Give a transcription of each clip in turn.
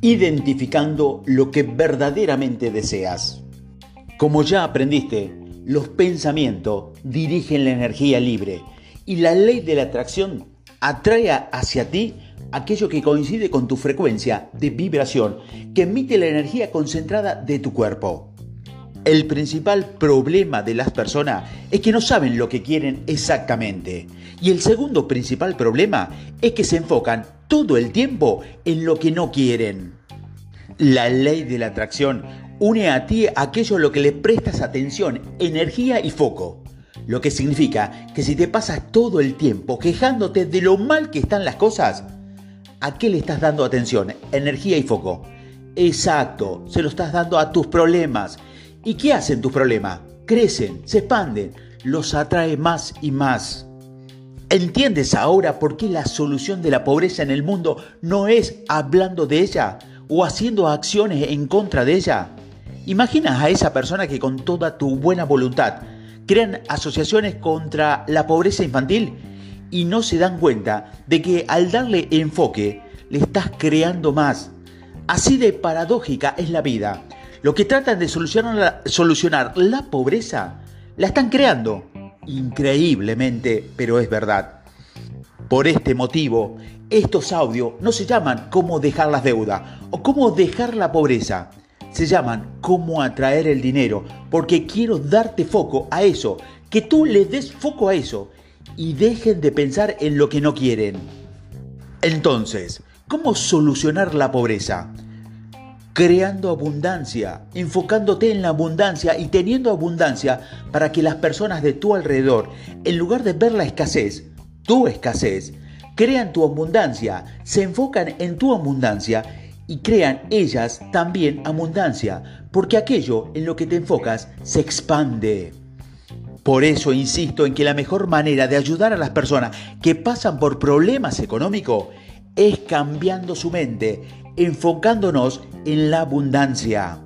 identificando lo que verdaderamente deseas. Como ya aprendiste, los pensamientos dirigen la energía libre y la ley de la atracción atrae hacia ti aquello que coincide con tu frecuencia de vibración que emite la energía concentrada de tu cuerpo. El principal problema de las personas es que no saben lo que quieren exactamente. Y el segundo principal problema es que se enfocan todo el tiempo en lo que no quieren. La ley de la atracción une a ti aquello a lo que le prestas atención, energía y foco. Lo que significa que si te pasas todo el tiempo quejándote de lo mal que están las cosas, ¿a qué le estás dando atención, energía y foco? Exacto, se lo estás dando a tus problemas ¿Y qué hacen tus problemas? Crecen, se expanden, los atrae más y más. ¿Entiendes ahora por qué la solución de la pobreza en el mundo no es hablando de ella o haciendo acciones en contra de ella? Imaginas a esa persona que con toda tu buena voluntad crean asociaciones contra la pobreza infantil y no se dan cuenta de que al darle enfoque le estás creando más. Así de paradójica es la vida. Lo que tratan de solucionar la, solucionar la pobreza, la están creando. Increíblemente, pero es verdad. Por este motivo, estos audios no se llaman cómo dejar las deudas o cómo dejar la pobreza. Se llaman cómo atraer el dinero, porque quiero darte foco a eso, que tú le des foco a eso y dejen de pensar en lo que no quieren. Entonces, ¿cómo solucionar la pobreza? Creando abundancia, enfocándote en la abundancia y teniendo abundancia para que las personas de tu alrededor, en lugar de ver la escasez, tu escasez, crean tu abundancia, se enfocan en tu abundancia y crean ellas también abundancia, porque aquello en lo que te enfocas se expande. Por eso insisto en que la mejor manera de ayudar a las personas que pasan por problemas económicos es cambiando su mente, enfocándonos en la abundancia.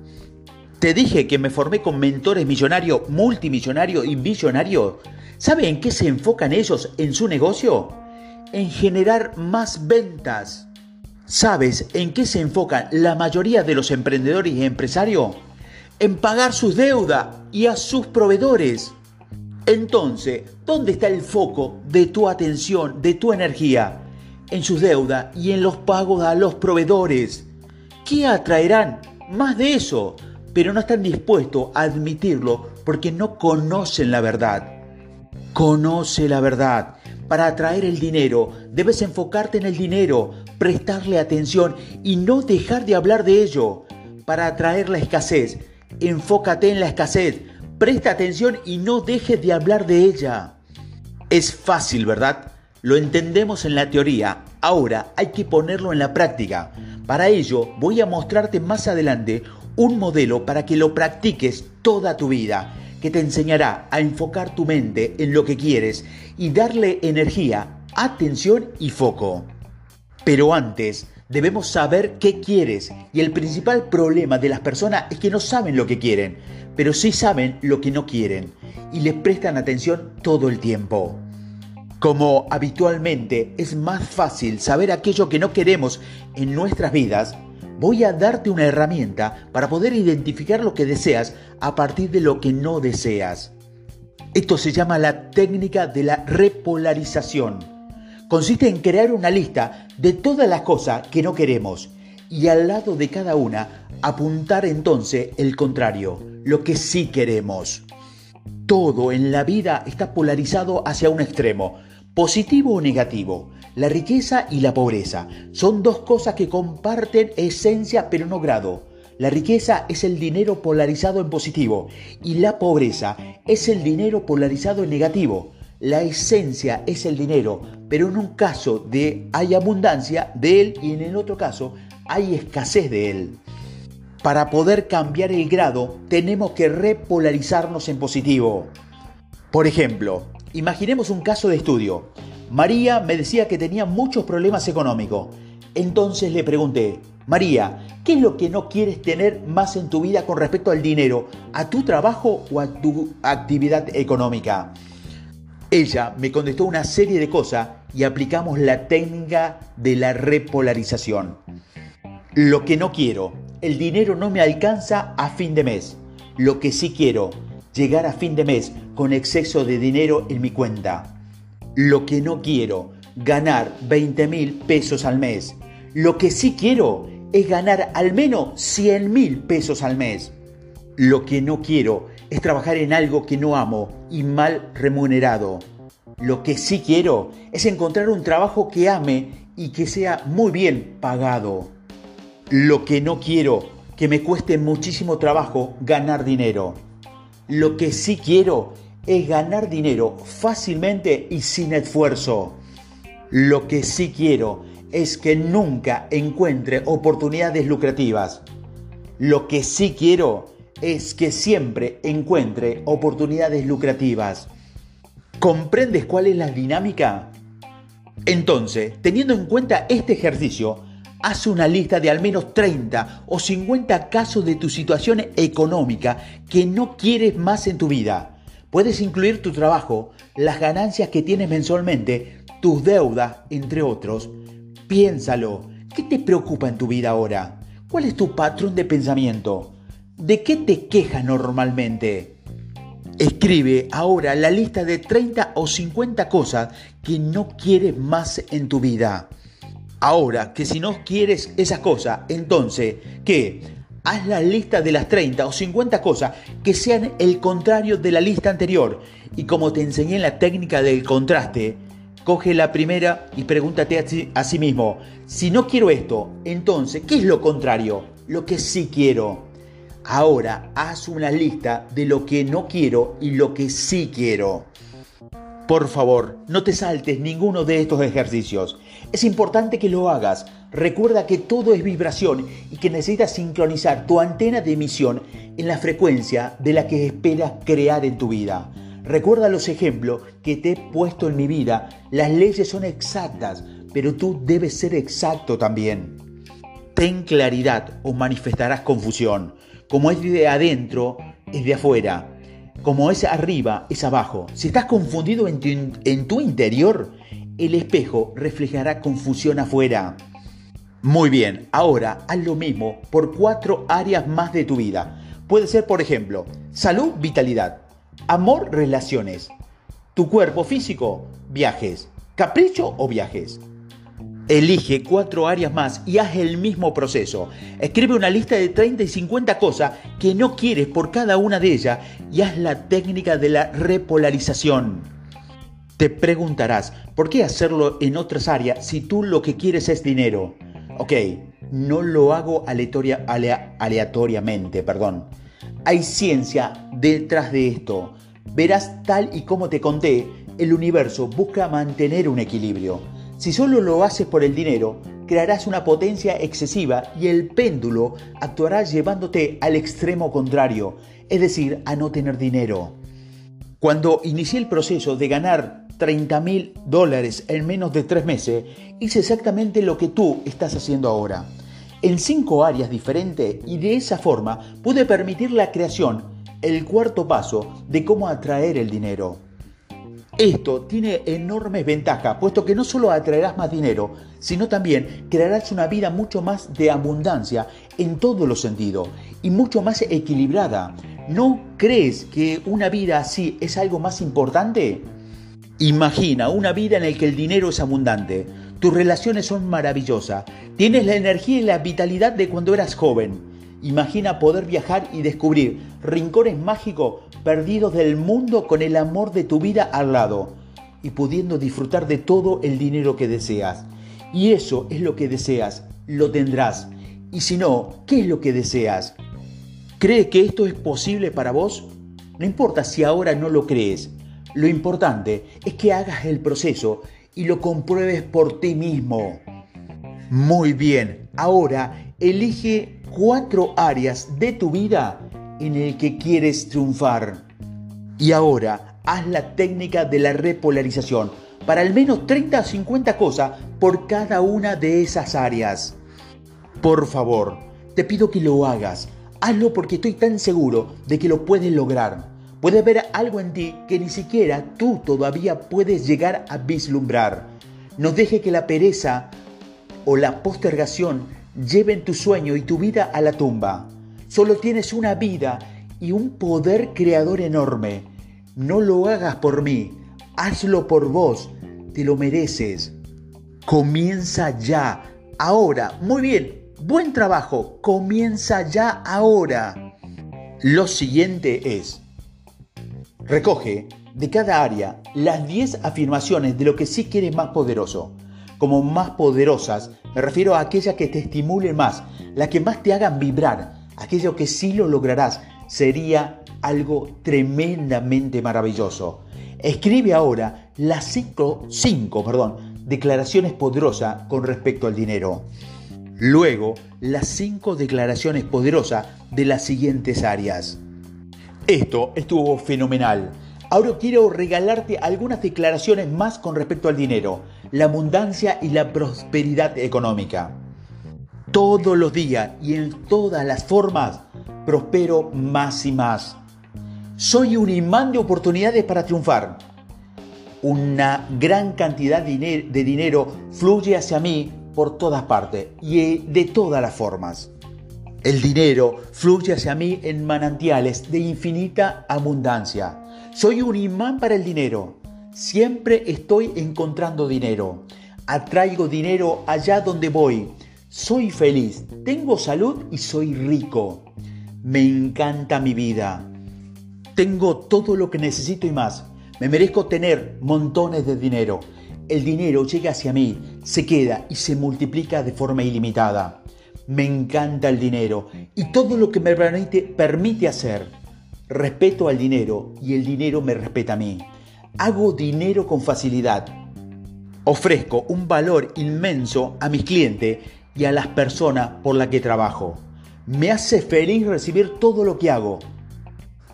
Te dije que me formé con mentores millonarios, multimillonarios y billonarios. ¿Sabe en qué se enfocan ellos en su negocio? En generar más ventas. ¿Sabes en qué se enfocan la mayoría de los emprendedores y empresarios? En pagar sus deudas y a sus proveedores. Entonces, ¿dónde está el foco de tu atención, de tu energía? En sus deudas y en los pagos a los proveedores. ¿Qué atraerán? Más de eso, pero no están dispuestos a admitirlo porque no conocen la verdad. Conoce la verdad. Para atraer el dinero, debes enfocarte en el dinero, prestarle atención y no dejar de hablar de ello. Para atraer la escasez, enfócate en la escasez, presta atención y no dejes de hablar de ella. Es fácil, ¿verdad? Lo entendemos en la teoría, ahora hay que ponerlo en la práctica. Para ello voy a mostrarte más adelante un modelo para que lo practiques toda tu vida, que te enseñará a enfocar tu mente en lo que quieres y darle energía, atención y foco. Pero antes, debemos saber qué quieres y el principal problema de las personas es que no saben lo que quieren, pero sí saben lo que no quieren y les prestan atención todo el tiempo. Como habitualmente es más fácil saber aquello que no queremos en nuestras vidas, voy a darte una herramienta para poder identificar lo que deseas a partir de lo que no deseas. Esto se llama la técnica de la repolarización. Consiste en crear una lista de todas las cosas que no queremos y al lado de cada una apuntar entonces el contrario, lo que sí queremos. Todo en la vida está polarizado hacia un extremo Positivo o negativo, la riqueza y la pobreza son dos cosas que comparten esencia pero no grado. La riqueza es el dinero polarizado en positivo y la pobreza es el dinero polarizado en negativo. La esencia es el dinero, pero en un caso de hay abundancia de él y en el otro caso hay escasez de él. Para poder cambiar el grado tenemos que repolarizarnos en positivo. Por ejemplo, Imaginemos un caso de estudio. María me decía que tenía muchos problemas económicos. Entonces le pregunté, María, ¿qué es lo que no quieres tener más en tu vida con respecto al dinero, a tu trabajo o a tu actividad económica? Ella me contestó una serie de cosas y aplicamos la técnica de la repolarización. Lo que no quiero, el dinero no me alcanza a fin de mes. Lo que sí quiero, llegar a fin de mes con exceso de dinero en mi cuenta. Lo que no quiero, ganar 20 mil pesos al mes. Lo que sí quiero es ganar al menos 100 mil pesos al mes. Lo que no quiero es trabajar en algo que no amo y mal remunerado. Lo que sí quiero es encontrar un trabajo que ame y que sea muy bien pagado. Lo que no quiero, que me cueste muchísimo trabajo ganar dinero. Lo que sí quiero es ganar dinero fácilmente y sin esfuerzo. Lo que sí quiero es que nunca encuentre oportunidades lucrativas. Lo que sí quiero es que siempre encuentre oportunidades lucrativas. ¿Comprendes cuál es la dinámica? Entonces, teniendo en cuenta este ejercicio, Haz una lista de al menos 30 o 50 casos de tu situación económica que no quieres más en tu vida. Puedes incluir tu trabajo, las ganancias que tienes mensualmente, tus deudas, entre otros. Piénsalo. ¿Qué te preocupa en tu vida ahora? ¿Cuál es tu patrón de pensamiento? ¿De qué te quejas normalmente? Escribe ahora la lista de 30 o 50 cosas que no quieres más en tu vida. Ahora, que si no quieres esas cosas, entonces, ¿qué? Haz la lista de las 30 o 50 cosas que sean el contrario de la lista anterior. Y como te enseñé en la técnica del contraste, coge la primera y pregúntate a, a sí mismo, si no quiero esto, entonces, ¿qué es lo contrario? Lo que sí quiero. Ahora haz una lista de lo que no quiero y lo que sí quiero. Por favor, no te saltes ninguno de estos ejercicios. Es importante que lo hagas. Recuerda que todo es vibración y que necesitas sincronizar tu antena de emisión en la frecuencia de la que esperas crear en tu vida. Recuerda los ejemplos que te he puesto en mi vida. Las leyes son exactas, pero tú debes ser exacto también. Ten claridad o manifestarás confusión. Como es de adentro, es de afuera como es arriba, es abajo. Si estás confundido en tu, interior, el espejo reflejará confusión afuera. Muy bien, ahora haz lo mismo por cuatro áreas más de tu vida. Puede ser, por ejemplo, salud, vitalidad, amor, relaciones, tu cuerpo físico, viajes, capricho o viajes, Elige cuatro áreas más y haz el mismo proceso. Escribe una lista de 30 y 50 cosas que no quieres por cada una de ellas y haz la técnica de la repolarización. Te preguntarás, ¿por qué hacerlo en otras áreas si tú lo que quieres es dinero? Ok, no lo hago aleatoriamente, perdón. Hay ciencia detrás de esto. Verás tal y como te conté, el universo busca mantener un equilibrio. Si solo lo haces por el dinero, crearás una potencia excesiva y el péndulo actuará llevándote al extremo contrario, es decir, a no tener dinero. Cuando inicié el proceso de ganar 30 mil dólares en menos de tres meses, hice exactamente lo que tú estás haciendo ahora. En cinco áreas diferentes y de esa forma pude permitir la creación, el cuarto paso de cómo atraer el dinero. Esto tiene enormes ventajas, puesto que no solo atraerás más dinero, sino también crearás una vida mucho más de abundancia en todos los sentidos y mucho más equilibrada. ¿No crees que una vida así es algo más importante? Imagina una vida en la que el dinero es abundante, tus relaciones son maravillosas, tienes la energía y la vitalidad de cuando eras joven Imagina poder viajar y descubrir rincones mágicos perdidos del mundo con el amor de tu vida al lado y pudiendo disfrutar de todo el dinero que deseas. Y eso es lo que deseas, lo tendrás. Y si no, ¿qué es lo que deseas? ¿Cree que esto es posible para vos? No importa si ahora no lo crees. Lo importante es que hagas el proceso y lo compruebes por ti mismo. Muy bien, ahora elige cuatro áreas de tu vida en el que quieres triunfar. Y ahora haz la técnica de la repolarización para al menos 30 o 50 cosas por cada una de esas áreas. Por favor, te pido que lo hagas. Hazlo porque estoy tan seguro de que lo puedes lograr. Puedes ver algo en ti que ni siquiera tú todavía puedes llegar a vislumbrar. No deje que la pereza o la postergación lleven tu sueño y tu vida a la tumba. Solo tienes una vida y un poder creador enorme. No lo hagas por mí, hazlo por vos, te lo mereces. Comienza ya, ahora. Muy bien, buen trabajo, comienza ya ahora. Lo siguiente es, recoge de cada área las 10 afirmaciones de lo que sí quieres más poderoso. Como más poderosas, me refiero a aquellas que te estimulen más, las que más te hagan vibrar, aquello que sí lo lograrás. Sería algo tremendamente maravilloso. Escribe ahora las 5 cinco, perdón, declaraciones poderosas con respecto al dinero. Luego, las 5 declaraciones poderosas de las siguientes áreas. Esto estuvo fenomenal. Ahora quiero regalarte algunas declaraciones más con respecto al dinero, la abundancia y la prosperidad económica. Todos los días y en todas las formas prospero más y más. Soy un imán de oportunidades para triunfar. Una gran cantidad de dinero fluye hacia mí por todas partes y de todas las formas. El dinero fluye hacia mí en manantiales de infinita abundancia. Soy un imán para el dinero. Siempre estoy encontrando dinero. Atraigo dinero allá donde voy. Soy feliz, tengo salud y soy rico. Me encanta mi vida. Tengo todo lo que necesito y más. Me merezco tener montones de dinero. El dinero llega hacia mí, se queda y se multiplica de forma ilimitada. Me encanta el dinero y todo lo que me permite, hacer. Respeto al dinero y el dinero me respeta a mí. Hago dinero con facilidad. Ofrezco un valor inmenso a mis clientes y a las personas por las que trabajo. Me hace feliz recibir todo lo que hago.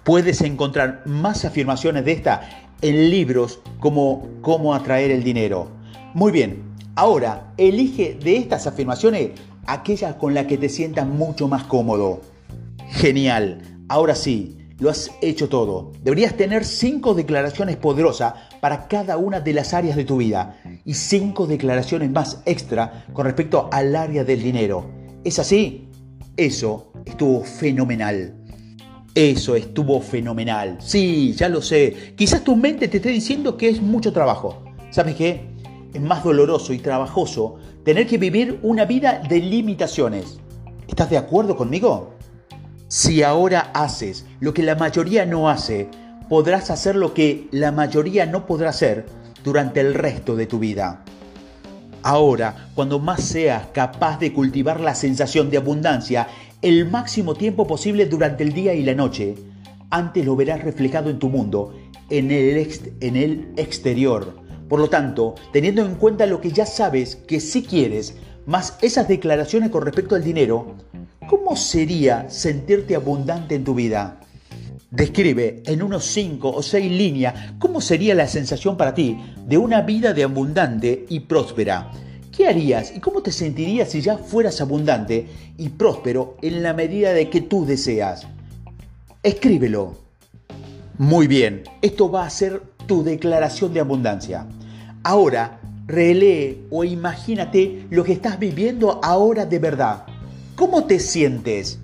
Puedes encontrar más afirmaciones de esta en libros como Cómo atraer el dinero. Muy bien, ahora elige de estas afirmaciones aquella con la que te sientas mucho más cómodo. Genial, ahora sí, lo has hecho todo. Deberías tener cinco declaraciones poderosas para cada una de las áreas de tu vida y cinco declaraciones más extra con respecto al área del dinero. ¿Es así? Eso estuvo fenomenal. Eso estuvo fenomenal. Sí, ya lo sé. Quizás tu mente te esté diciendo que es mucho trabajo. ¿Sabes qué? Es más doloroso y trabajoso tener que vivir una vida de limitaciones. ¿Estás de acuerdo conmigo? Si ahora haces lo que la mayoría no hace, podrás hacer lo que la mayoría no podrá hacer durante el resto de tu vida. Ahora, cuando más seas capaz de cultivar la sensación de abundancia el máximo tiempo posible durante el día y la noche, antes lo verás reflejado en tu mundo, en el, en el exterior, por lo tanto, teniendo en cuenta lo que ya sabes que sí quieres, más esas declaraciones con respecto al dinero, ¿cómo sería sentirte abundante en tu vida? Describe en unos 5 o 6 líneas cómo sería la sensación para ti de una vida de abundante y próspera. ¿Qué harías y cómo te sentirías si ya fueras abundante y próspero en la medida de que tú deseas? Escríbelo. Muy bien, esto va a ser tu declaración de abundancia. Ahora, relee o imagínate lo que estás viviendo ahora de verdad. ¿Cómo te sientes?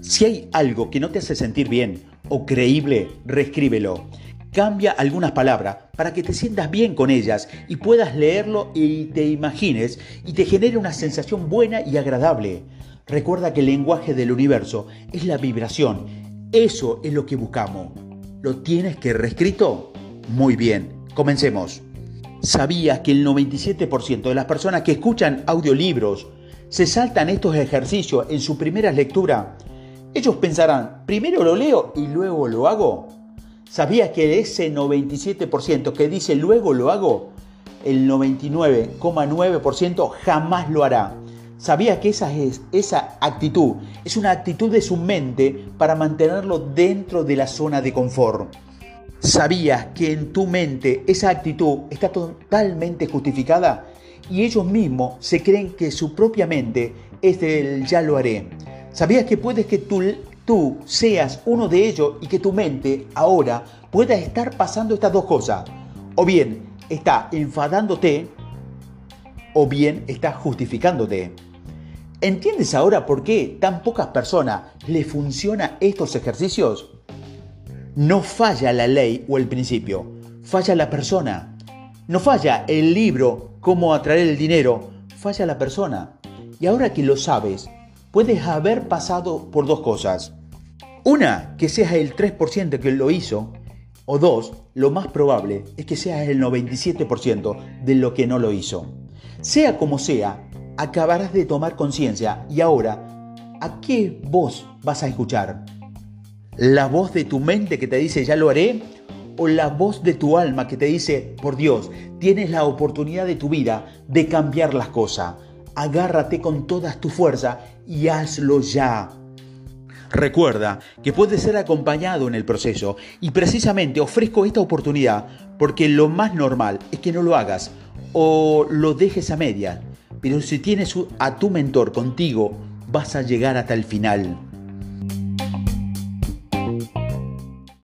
Si hay algo que no te hace sentir bien o creíble, reescríbelo. Cambia algunas palabras para que te sientas bien con ellas y puedas leerlo y te imagines y te genere una sensación buena y agradable. Recuerda que el lenguaje del universo es la vibración. Eso es lo que buscamos. ¿Lo tienes que reescrito? Muy bien, comencemos. ¿Sabías que el 97% de las personas que escuchan audiolibros se saltan estos ejercicios en su primera lectura? Ellos pensarán, primero lo leo y luego lo hago. ¿Sabías que ese 97% que dice luego lo hago, el 99,9% jamás lo hará? ¿Sabías que esa, es, esa actitud es una actitud de su mente para mantenerlo dentro de la zona de confort? ¿Sabías que en tu mente esa actitud está totalmente justificada? Y ellos mismos se creen que su propia mente es del ya lo haré. ¿Sabías que puedes que tú, tú seas uno de ellos y que tu mente ahora pueda estar pasando estas dos cosas? O bien está enfadándote o bien está justificándote. ¿Entiendes ahora por qué tan pocas personas le funcionan estos ejercicios? No falla la ley o el principio, falla la persona. No falla el libro, cómo atraer el dinero, falla la persona. Y ahora que lo sabes, puedes haber pasado por dos cosas. Una, que seas el 3% que lo hizo, o dos, lo más probable es que seas el 97% de lo que no lo hizo. Sea como sea, acabarás de tomar conciencia y ahora, ¿a qué voz vas a escuchar? ¿La voz de tu mente que te dice ya lo haré? ¿O la voz de tu alma que te dice, por Dios, tienes la oportunidad de tu vida de cambiar las cosas? Agárrate con todas tu fuerza y hazlo ya. Recuerda que puedes ser acompañado en el proceso y precisamente ofrezco esta oportunidad porque lo más normal es que no lo hagas o lo dejes a media. Pero si tienes a tu mentor contigo, vas a llegar hasta el final.